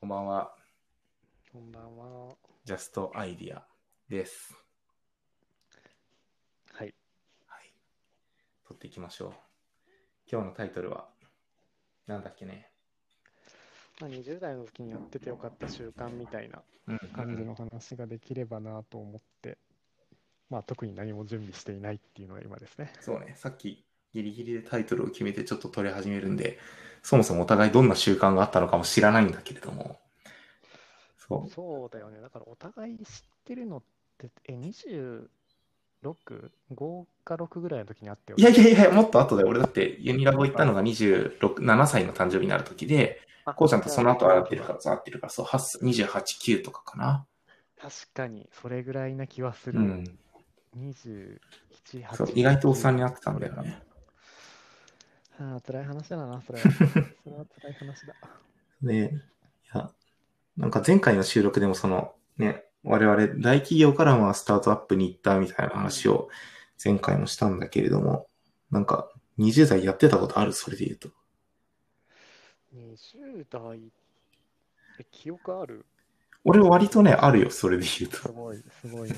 こんばんは。こんばんは。ジャストアイディアです。はい。はい。撮っていきましょう。今日のタイトルは、なんだっけね。まあ、20代の時にやっててよかった習慣みたいなうん感じの話ができればなと思って、まあ特に何も準備していないっていうのが今ですね。そうね、さっきギリギリでタイトルを決めてちょっと撮り始めるんで、そもそもお互いどんな習慣があったのかも知らないんだけれども。そう。そうだよね。だからお互い知ってるのって、え、26?5 か6ぐらいの時にあったよいやいやいや、もっと後で俺だってユニラボ行ったのが26、7歳の誕生日になる時で、あこうちゃんとその後会ってるからさ、会ってるから、そう、8歳28、9とかかな。確かに、それぐらいな気はする。うん。27、8そう、意外とおっさんになってたんだよね。はあ、辛い話だな、それは。それは辛い話だ。で、いや、なんか前回の収録でもその、ね、我々大企業からまあスタートアップに行ったみたいな話を前回もしたんだけれども、なんか20代やってたことある？それで言うと。20代、え、記憶ある？俺割とね、あるよ、それで言うと。すごい、すごいな。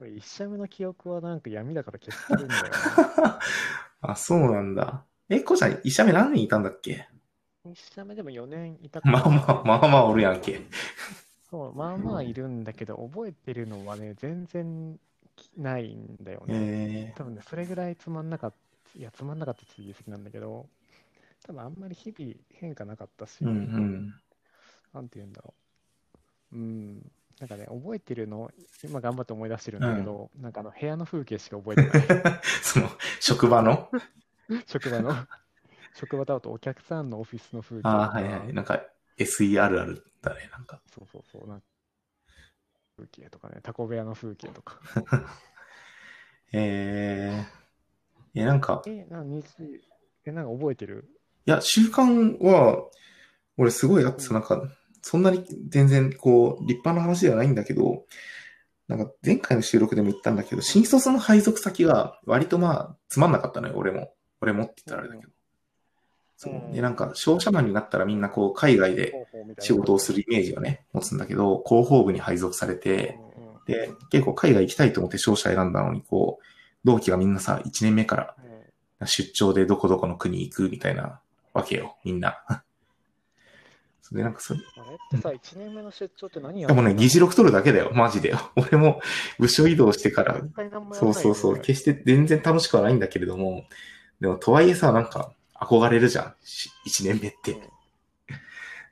俺一社目の記憶はなんか闇だから消してるんだよな。あ、そうなんだ。え、こうちゃん、医者目何人いたんだっけ？一社目でも4年いたからまあまあ、まあまあおるやんけ。そう、まあまあいるんだけど、覚えてるのはね、全然ないんだよね。え多分ね、それぐらいつまんなかった、いや、つまんなかったって言い過ぎなんだけど、多分あんまり日々変化なかったし、ー、うんうん。なんて言うんだろう。うん。なんかね、覚えてるの、今頑張って思い出してるんだけど、なんかあの部屋の風景しか覚えてない。その、職場の？職場の、職場だとお客さんのオフィスの風景とああ、か、はいはい。なんか SE あるあるだね、なんか。そうそうそう、なんか風景とかね、タコ部屋の風景とか。えー、え、なんか、え、な、日、え、なんか覚えてる？いや、習慣は、俺すごいあってさ、なんか、そんなに全然こう、立派な話ではないんだけど、なんか前回の収録でも言ったんだけど、新卒の配属先が割とまあ、つまんなかったのよ、俺も。俺もってたらあれだけど。そう。う。んで、なんか、商社マンになったらみんなこう、海外で仕事をするイメージをね、持つんだけど、広報部に配属されて、で、結構海外行きたいと思って商社選んだのに、こう、同期がみんなさ、1年目からうん。出張でどこどこの国行くみたいなわけよ、みんな。それでなんかそれ、あれ？ってさ、1年目の出張って何やでもね、議事録取るだけだよ、マジで。俺も部署移動してから、そうそうそう、決して全然楽しくはないんだけれども、でもとはいえさ、なんか憧れるじゃん、し1年目って。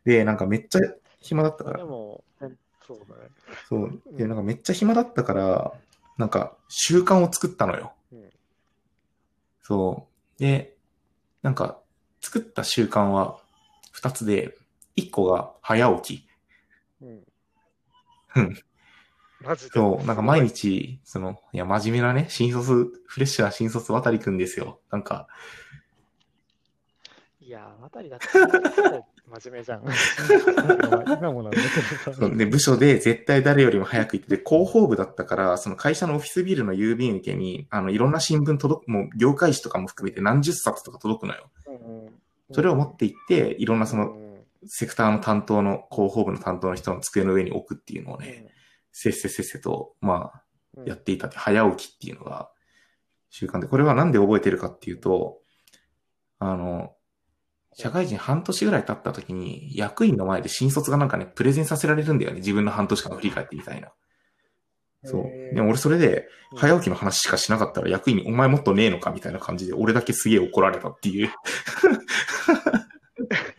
で、なんかめっちゃ暇だったから、でも、えそうだね。そう。で、なんかめっちゃ暇だったから、なんか習慣を作ったのよ。うんそう。で、なんか作った習慣は2つで、1個が早起き。うん。うん。マジで。そう、なんか毎日、その、いや、真面目なね、新卒、フレッシュな新卒渡りくんですよ。なんか、いや、あたりだって、真面目じゃん。今もなんだけどさ。そうで、部署で絶対誰よりも早く行ってて、広報部だったから、その会社のオフィスビルの郵便受けに、あの、いろんな新聞届く、もう業界誌とかも含めて何十冊とか届くのよ。うんうんそれを持って行って、いろんなその、うんセクターの担当の、広報部の担当の人の机の上に置くっていうのをね、せっせせっせと、まあ、うんやっていたって、早起きっていうのが習慣で、これはなんで覚えてるかっていうと、あの、社会人半年ぐらい経った時に、役員の前で新卒がなんかね、プレゼンさせられるんだよね。自分の半年間を振り返ってみたいな。そう。でも俺それで、うん早起きの話しかしなかったら役員にお前もっとねえのかみたいな感じで、俺だけすげえ怒られたっていう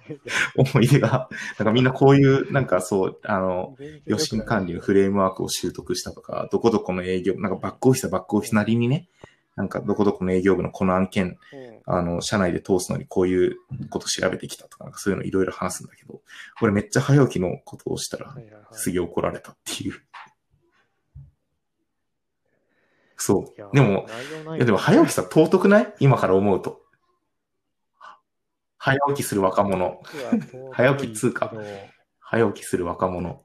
思い出が、なんかみんなこういう、なんかそう、あの、予診管理のフレームワークを習得したとか、どこどこの営業、なんかバックオフィスはバックオフィスなりにね、なんかどこどこの営業部のこの案件、うんあの、社内で通すのにこういうこと調べてきたとか、なんかそういうのいろいろ話すんだけど、俺めっちゃ早起きのことをしたらすげえ怒られたっていう。そう。でも、、いやでも早起きさ尊くない？今から思うと。早起きする若者。早起き通過早起きする若者。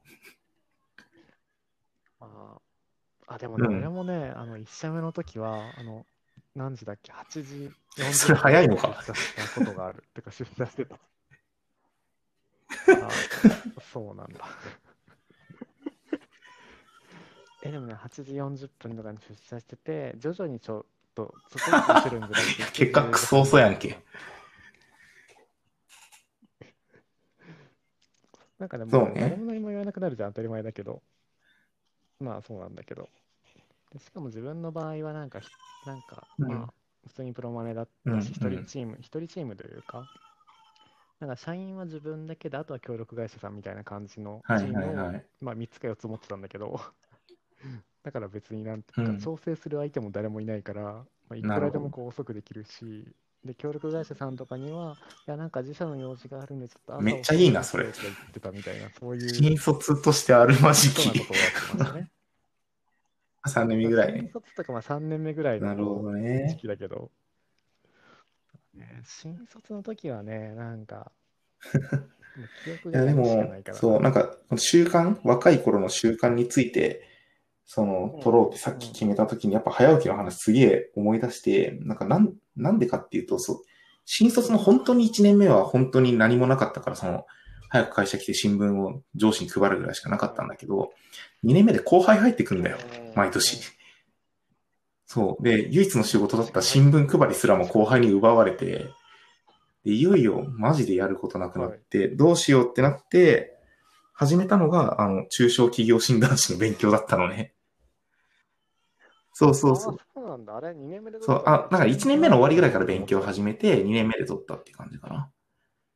ああ、でもね、うん俺もね、あの、1社目の時は、あの、何時だっけ ?8 時40それ早いのか？出社したことがある。てか、出社してた。あそうなんだ。え、でもね、8時40分とかに出社してて、徐々にちょっと、ちょっとずつするんじゃなくて 結果クソ遅やんけ。なんかでも、そうね誰も何も言わなくなるじゃん、当たり前だけど。まあ、そうなんだけど。でしかも自分の場合は、なんかひ、なんか、うんまあ、普通にプロマネだっうんたし、一人チーム、一人チームというか、なんか社員は自分だけで、あとは協力会社さんみたいな感じのチはいームを、はいはい。まあ、3つか4つ持ってたんだけど、だから別になんていうか、うん調整する相手も誰もいないから、まあ、いくらでもこう遅くできるし、で、協力会社さんとかには、いや、なんか自社の用事があるんで、ちょっと朝めっちゃいいなそれ言ってたみたいな、そういう新卒としてあるまじきね。3年目ぐらい新ね。卒とかまあ3年目ぐらいのなるほど時ね。期だけど、ね新卒の時はね、なんか、いや、でも。そう、なんか、習慣、若い頃の習慣について、その、取ろうってさっき決めた時に、やっぱ早起きの話すげえ思い出して、なんか、なん、なんでかっていうと、そう、新卒の本当に1年目は本当に何もなかったから、その、早く会社来て新聞を上司に配るぐらいしかなかったんだけど、2年目で後輩入ってくんだよ。毎年。そう。で、唯一の仕事だった新聞配りすらも後輩に奪われて、でいよいよマジでやることなくなって、どうしようってなって、始めたのが、あの、中小企業診断士の勉強だったのね。そうそうそう。あそうなんだ。あれ、2年目でそう、あ、なんか1年目の終わりぐらいから勉強を始めて、2年目で取ったって感じかな。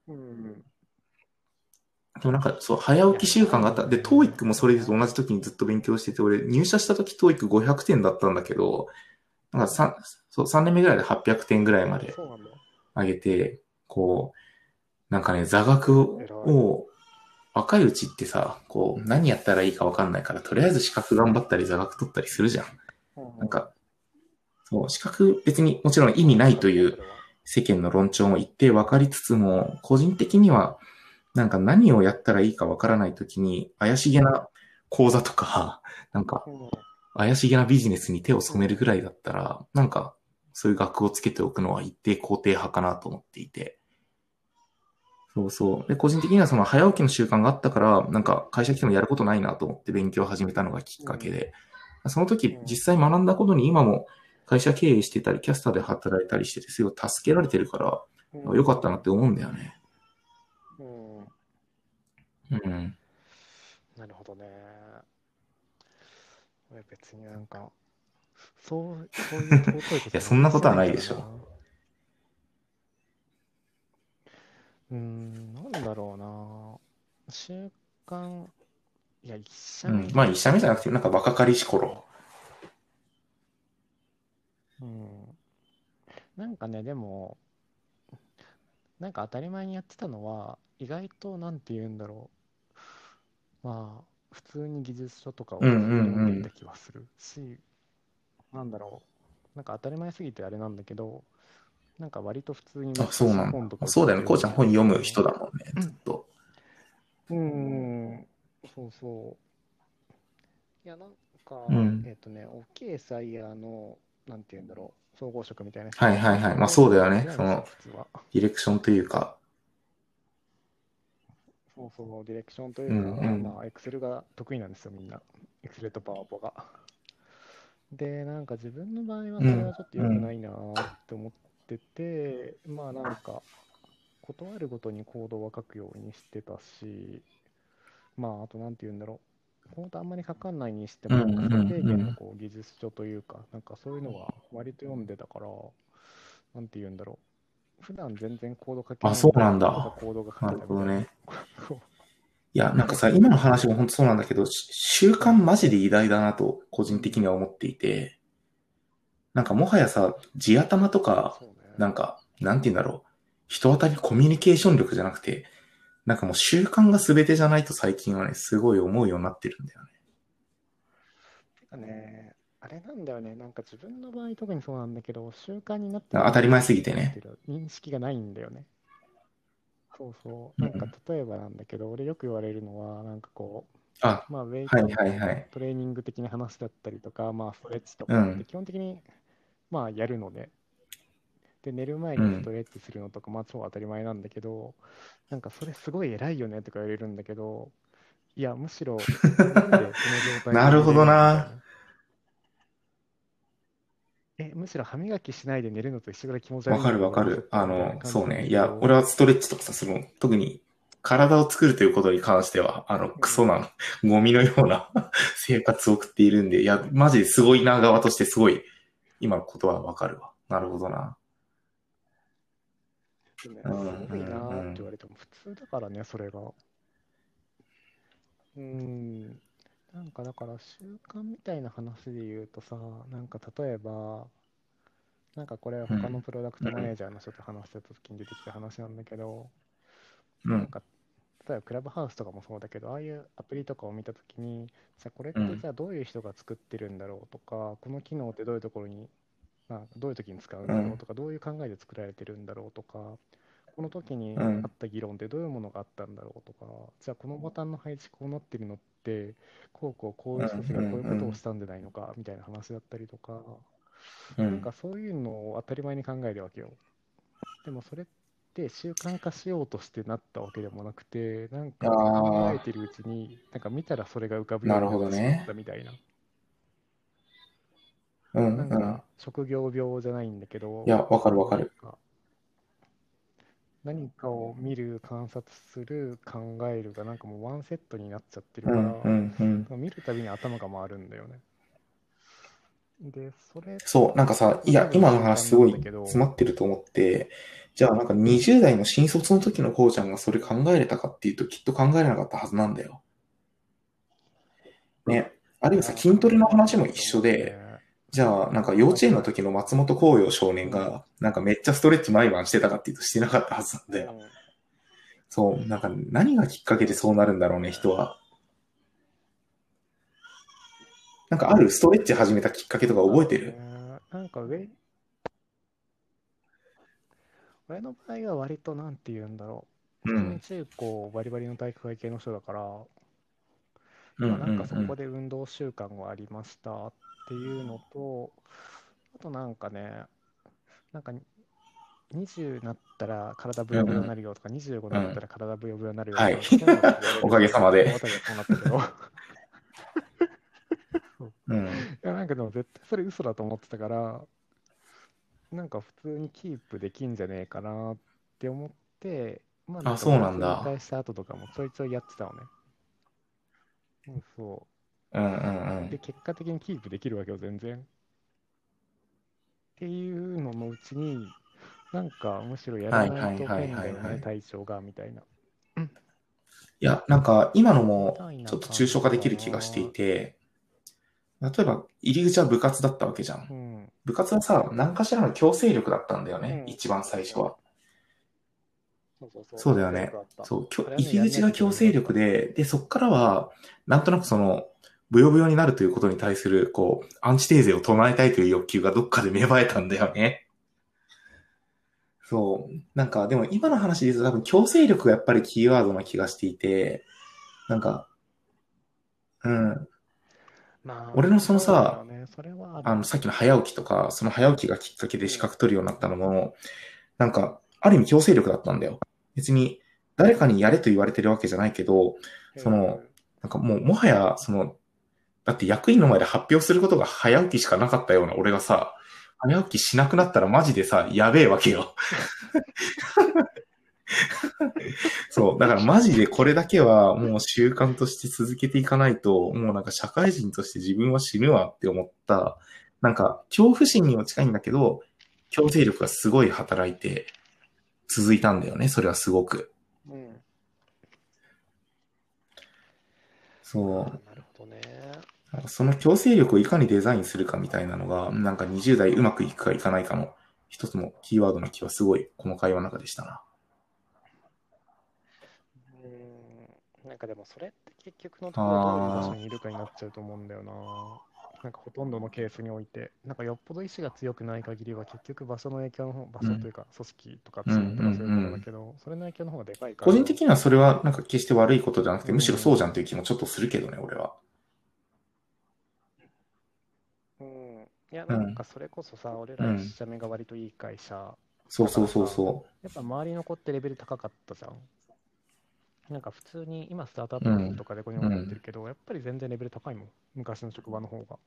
うん。でもなんか、そう、早起き習慣があった。で、TOEIC もそれで同じ時にずっと勉強してて、俺、入社した時 TOEIC500 点だったんだけど、なんか3、そう、3年目ぐらいで800点ぐらいまで。上げて、こう、なんかね、座学を、若いうちってさ、こう、何やったらいいかわかんないから、とりあえず資格頑張ったり座学取ったりするじゃん。なんか、そう、資格別にもちろん意味ないという世間の論調も一定分かりつつも、個人的には、なんか何をやったらいいか分からないときに、怪しげな講座とか、なんかうん怪しげなビジネスに手を染めるぐらいだったら、なんかそういう学をつけておくのは一定肯定派かなと思っていて。そうそう。で、個人的にはその早起きの習慣があったから、なんか会社来てもやることないなと思って勉強を始めたのがきっかけで、その時実際学んだことに今も会社経営してたり、キャスターで働いたりしてて、すごい助けられてるから、うんよかったなって思うんだよね。うんうん。なるほどね。俺別になんか、そう、そういう尊いこといやそんなことはないでしょうーん、なんだろうな。習慣、いや、一社目うん、まあ、一社目じゃなくて、なんか若かりし頃。うん。なんかね、でも、なんか当たり前にやってたのは、意外と、なんて言うんだろう。まあ、普通に技術書とかを読んでいた気はするし、なんだろう。なんか当たり前すぎてあれなんだけど、なんか割と普通にあ、そうなんだ。そうだよね。こうちゃん本読む人だもんね、ずっと。うん、そうそう。いや、なんか、うんえっ、とね、大きいサイヤーの、なんて言うんだろう、総合職みたいな。はいはいはいまあそうだよねその。ディレクションというか。そうそう、ディレクションというか、うんうんまあ、エクセルが得意なんですよ、みんな。エクセルとパワポが。で、なんか自分の場合はそれはちょっと良くないなーって思ってて、まあなんか、断るごとにコードは書くようにしてたし、まああとなんて言うんだろう、コードあんまり書かないにしても、最低限のこう技術書というか、なんかそういうのは割と読んでたから、なんて言うんだろう、普段全然コード書けないあそうなんだ。たコードが書なけなる。ほどね。いや、なんかさ、今の話も本当そうなんだけど、し習慣マジで偉大だなと、個人的には思っていて、なんかもはやさ、地頭とか、なんか、なんて言うんだろう、人当たりコミュニケーション力じゃなくて、なんかもう習慣が全てじゃないと最近はね、すごい思うようになってるんだよね。なんかね、あれなんだよね、なんか自分の場合特にそうなんだけど、習慣になって当たり前すぎてね。認識がないんだよね。そうそう。なんか例えばなんだけど、俺よく言われるのは、なんかこあ、う、まあ、ウェイはいトはいはい。トレーニング的な話だったりとか、まあ、ストレッチとかうん基本的に、まあ、やるので、で、寝る前にストレッチするのとか、まあ、超当たり前なんだけど、なんかそれすごい偉いよねとか言われるんだけど、いや、むしろ、なるほどな。え、むしろ歯磨きしないで寝るのと一緒ぐらい気持ち悪いわかるわかる。あの、そうね。いや、ど俺はストレッチとかさ、その、特に体を作るということに関しては、あの、クソな、ゴミのような生活を送っているんで、いや、マジですごいな側としてすごい、今のことはわかるわ。なるほどな。すごいなって言われても普通だからね、それが。うん。なんかだから習慣みたいな話で言うとさ、なんか例えば、なんかこれは他のプロダクトマネージャーの人と話してた時に出てきた話なんだけど、うん。なんか例えばクラブハウスとかもそうだけど、ああいうアプリとかを見た時に、じゃあこれってうんじゃあどういう人が作ってるんだろうとか、この機能ってどういうところに、まあ、どういう時に使うんだろうとか、どういう考えで作られてるんだろうとか、この時にうんあった議論ってどういうものがあったんだろうとか、じゃあこのボタンの配置こうなってるのって、こうこうこういう人たちがこういうことをしたんじゃないのかみたいな話だったりとか、うん。なんかそういうのを当たり前に考えるわけよ。でもそれって習慣化しようとしてなったわけでもなくて、なんか考えてるうちに、なんか見たらそれが浮かぶようなるほどねになってしまったみたいな。なんか。職業病じゃないんだけど、いや、わかるわかる。何かを見る、観察する、考えるがなんかもうワンセットになっちゃってるから、うん、うん、うん。見るたびに頭が回るんだよね。で、それそう、なんかさ、いや、今の話すごい詰まってると思って、じゃあなんか20代の新卒の時のこうちゃんがそれ考えれたかっていうときっと考えれなかったはずなんだよ。ね。あるいはさ、筋トレの話も一緒で、じゃあなんか幼稚園の時の松本紅葉少年が、なんかめっちゃストレッチ毎晩してたかっていうとしてなかったはずなんだよ。うんそう、なんか何がきっかけでそうなるんだろうね、人は。なんかあるストレッチ始めたきっかけとか覚えてる？えーなんか上、俺の場合は割となんて言うんだろう。うん。中高バリバリの体育会系の人だから、うんまあ、なんかそうんうん。こで運動習慣がありましたっていうのと、あとなんかね、なんか20になったら体ブヨブヨになるよとか、25になったら体ブヨブヨになるよとか、うい。うのがおかげさまで。うん。いやなんかでも絶対それ嘘だと思ってたから、なんか普通にキープできんじゃねえかなって思って、まあそうなんだ引退した後とかもちょいちょいやってたのね。うん、そうんうんうう。で、ん。結果的にキープできるわけよ、全然。っていうののうちに、なんかむしろやらないと変だよね、はいはいはい体調が、みたいな。いや、なんか今のもちょっと抽象化できる気がしていて、例えば入り口は部活だったわけじゃんう。ん。部活はさ、何かしらの強制力だったんだよね、うん一番最初は。そうだよねそう、入り口が強制力で、で、そっからは、なんとなくその、ブヨブヨになるということに対する、こう、アンチテーゼを唱えたいという欲求がどっかで芽生えたんだよね。そう。なんか、でも今の話で言うと多分強制力がやっぱりキーワードな気がしていて、なんか、うん。まあ俺のそのさあの、さっきの早起きとか、その早起きがきっかけで資格取るようになったのも、なんか、ある意味強制力だったんだよ。別に、誰かにやれと言われてるわけじゃないけど、そのなんかもう、もはや、その、だって役員の前で発表することが早起きしかなかったような俺がさ、早起きしなくなったらマジでさ、やべえわけよ。そう。だからマジでこれだけはもう習慣として続けていかないと、もうなんか社会人として自分は死ぬわって思った、なんか恐怖心にも近いんだけど、強制力がすごい働いて続いたんだよね。それはすごく。うん。そう。なるほどね。その強制力をいかにデザインするかみたいなのが、なんか20代うまくいくかいかないかの一つのキーワードな気はすごい、この会話の中でしたな。うん。なんかでもそれって結局のところどういう場所にいるかになっちゃうと思うんだよな。なんかほとんどのケースにおいて、なんかよっぽど意志が強くない限りは結局場所の影響の方、場所というか組織とかチームとかそういうものだけど、それの影響の方がでかいから。個人的にはそれはなんか決して悪いことじゃなくて、むしろそうじゃんという気もちょっとするけどね、俺は。うん。いや、なんかそれこそさ、俺ら一社目が割といい会社、そうそうそうそやっぱ周りの子ってレベル高かったじゃん。なんか普通に今スタートアップとかでこにもやってるけど、やっぱり全然レベル高いもん。昔の職場の方が。っ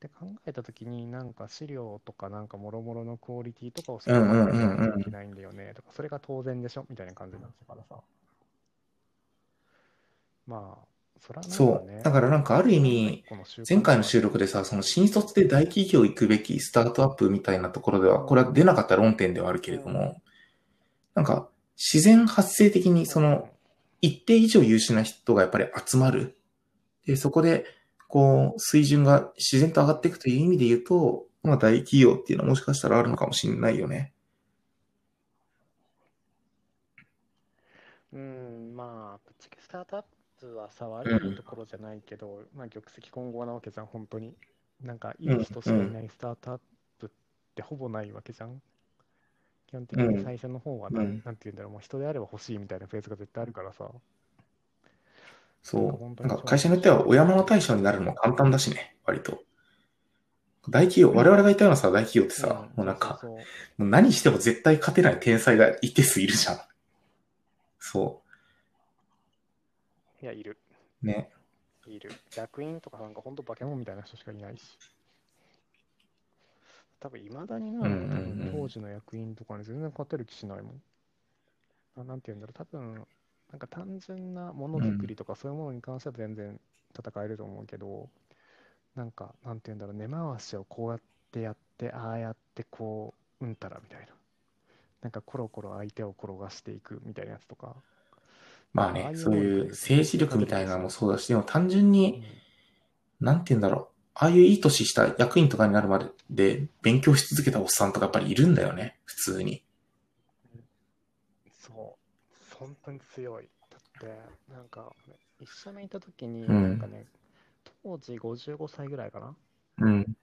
て考えたときに、なんか資料とかなんかもろもろのクオリティとかをそれまでやいけないんだよねとか、それが当然でしょ？みたいな感じになってからさ。まあ、そら、ね、そう。だからなんかある意味、前回の収録でさ、その新卒で大企業行くべきスタートアップみたいなところでは、これは出なかった論点ではあるけれども、なんか自然発生的にその一定以上優秀な人がやっぱり集まる。で、そこで、こう、水準が自然と上がっていくという意味で言うと、まあ大企業っていうのはもしかしたらあるのかもしれないよね。うん、まあ、ぶっちゃけスタートアップはさ、悪いところじゃないけど、うん、まあ、玉石混合なわけじゃん、本当に。なんか、いい人しかいないスタートアップってほぼないわけじゃん。基本的に最初の方はな、うん、なんて言うんだろう、もう人であれば欲しいみたいなフェーズが絶対あるからさ。そう。なんか会社によってはお山の対象になるのも簡単だしね、割と。大企業、我々がいたようなさ、大企業ってさ、うん、もうなんか、そうそうもう何しても絶対勝てない天才が一定数いるじゃん。そう。いや、いる。ね。いる。役員とかなんか本当化け物みたいな人しかいないし。多分いまだにな、うんうんうん、当時の役員とかに全然勝てる気しないもん。あなんて言うんだろう、多分なんか単純なものづくりとかそういうものに関しては全然戦えると思うけど、うん、なんか、なんて言うんだろう、根回しをこうやってやって、ああやってこう、うんたらみたいな。なんかコロコロ相手を転がしていくみたいなやつとか。まあね、そういう政治力みたいなのもそうだし、でも単純に、うん、なんて言うんだろう。ああいういい年した役員とかになるまでで勉強し続けたおっさんとかやっぱりいるんだよね、普通に。そう、本当に強い。だって、なんか、一緒にいた時に、なんかね、当時55歳ぐらいかな、うん、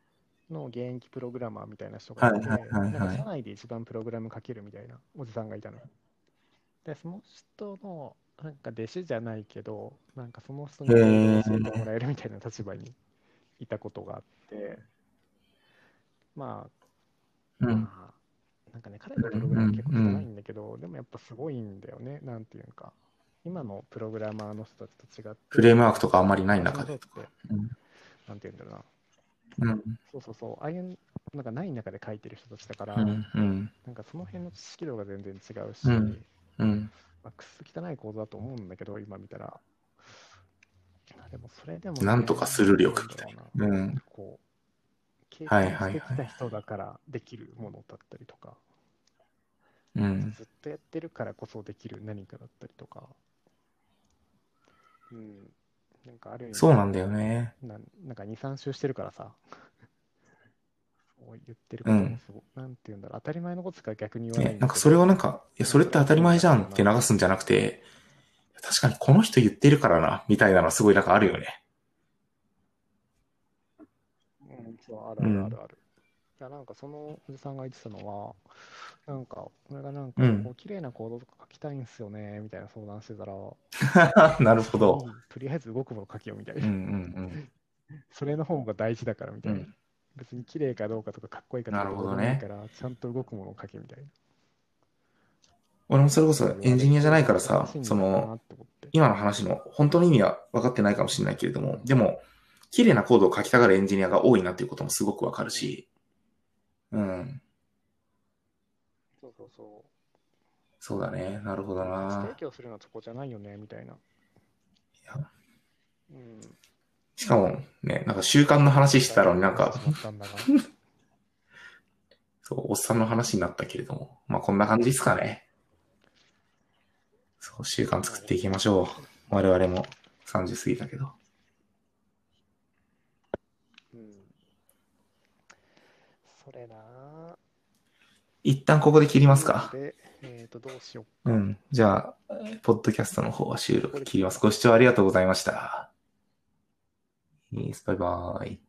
の現役プログラマーみたいな人がいて、なんか社内で一番プログラム書けるみたいなおじさんがいたの。で、その人の、なんか弟子じゃないけど、なんかその人に教えてもらえるみたいな立場にいたことがあって、まあ、うん、まあ、なんかね、彼のプログラム結構少ないんだけど、でもやっぱすごいんだよね、なんていうか。今のプログラマーの人たちと違って。フレームワークとかあんまりない中で。うん、なんていうんだろうな。うん、そうそうそう、ああいう、なんかない中で書いてる人たちだから、うんうん、なんかその辺の知識度が全然違うし、うんうんまあ、くす汚い構造だと思うんだけど、今見たら。でもそれでも、なんとかする力みたいな。うん。こう、経験してきた人だからできるものだったりとか、うん、ずっとやってるからこそできる何かだったりとか、うん、なんかあるそうなんだよね。ななんか2、3周してるからさ、そう言ってることもすご、う。ん、なんて言うんだろう、当たり前のことしか逆に言わないん、ね、なんかそれをなんか、いや、それって当たり前じゃんって流すんじゃなくて、確かにこの人言ってるからな、みたいなのすごいなんかあるよね。うん、そう、あるあるあるある。いや、なんかそのおじさんが言ってたのは、なんか、俺がなんか、こう、綺麗なコードとか書きたいんすよね、みたいな相談してたら、なるほど。とりあえず動くもの書けよ、みたいな。うんうんうん。それの方が大事だから、みたいな。うん、別に綺麗かどうかとかかっこいいかどうかどうないから、ちゃんと動くものを書け、みたいな。俺もそれこそエンジニアじゃないからさ、その、今の話の本当の意味は分かってないかもしれないけれども、でも、綺麗なコードを書きたがるエンジニアが多いなっていうこともすごくわかるし、うん。そうそうそう。そうだね。なるほどな。提供するのはそこじゃないよね、みたいな。いや。うん。しかもね、なんか習慣の話してたのになんかそう、おっさんの話になったけれども、まあこんな感じですかね。そう、習慣作っていきましょう。我々も30過ぎたけど。うん。それな一旦ここで切りますか。えっ、ー、と、どうしよう。うん。じゃあ、ポッドキャストの方は収録切ります。ご視聴ありがとうございました。バイバイ。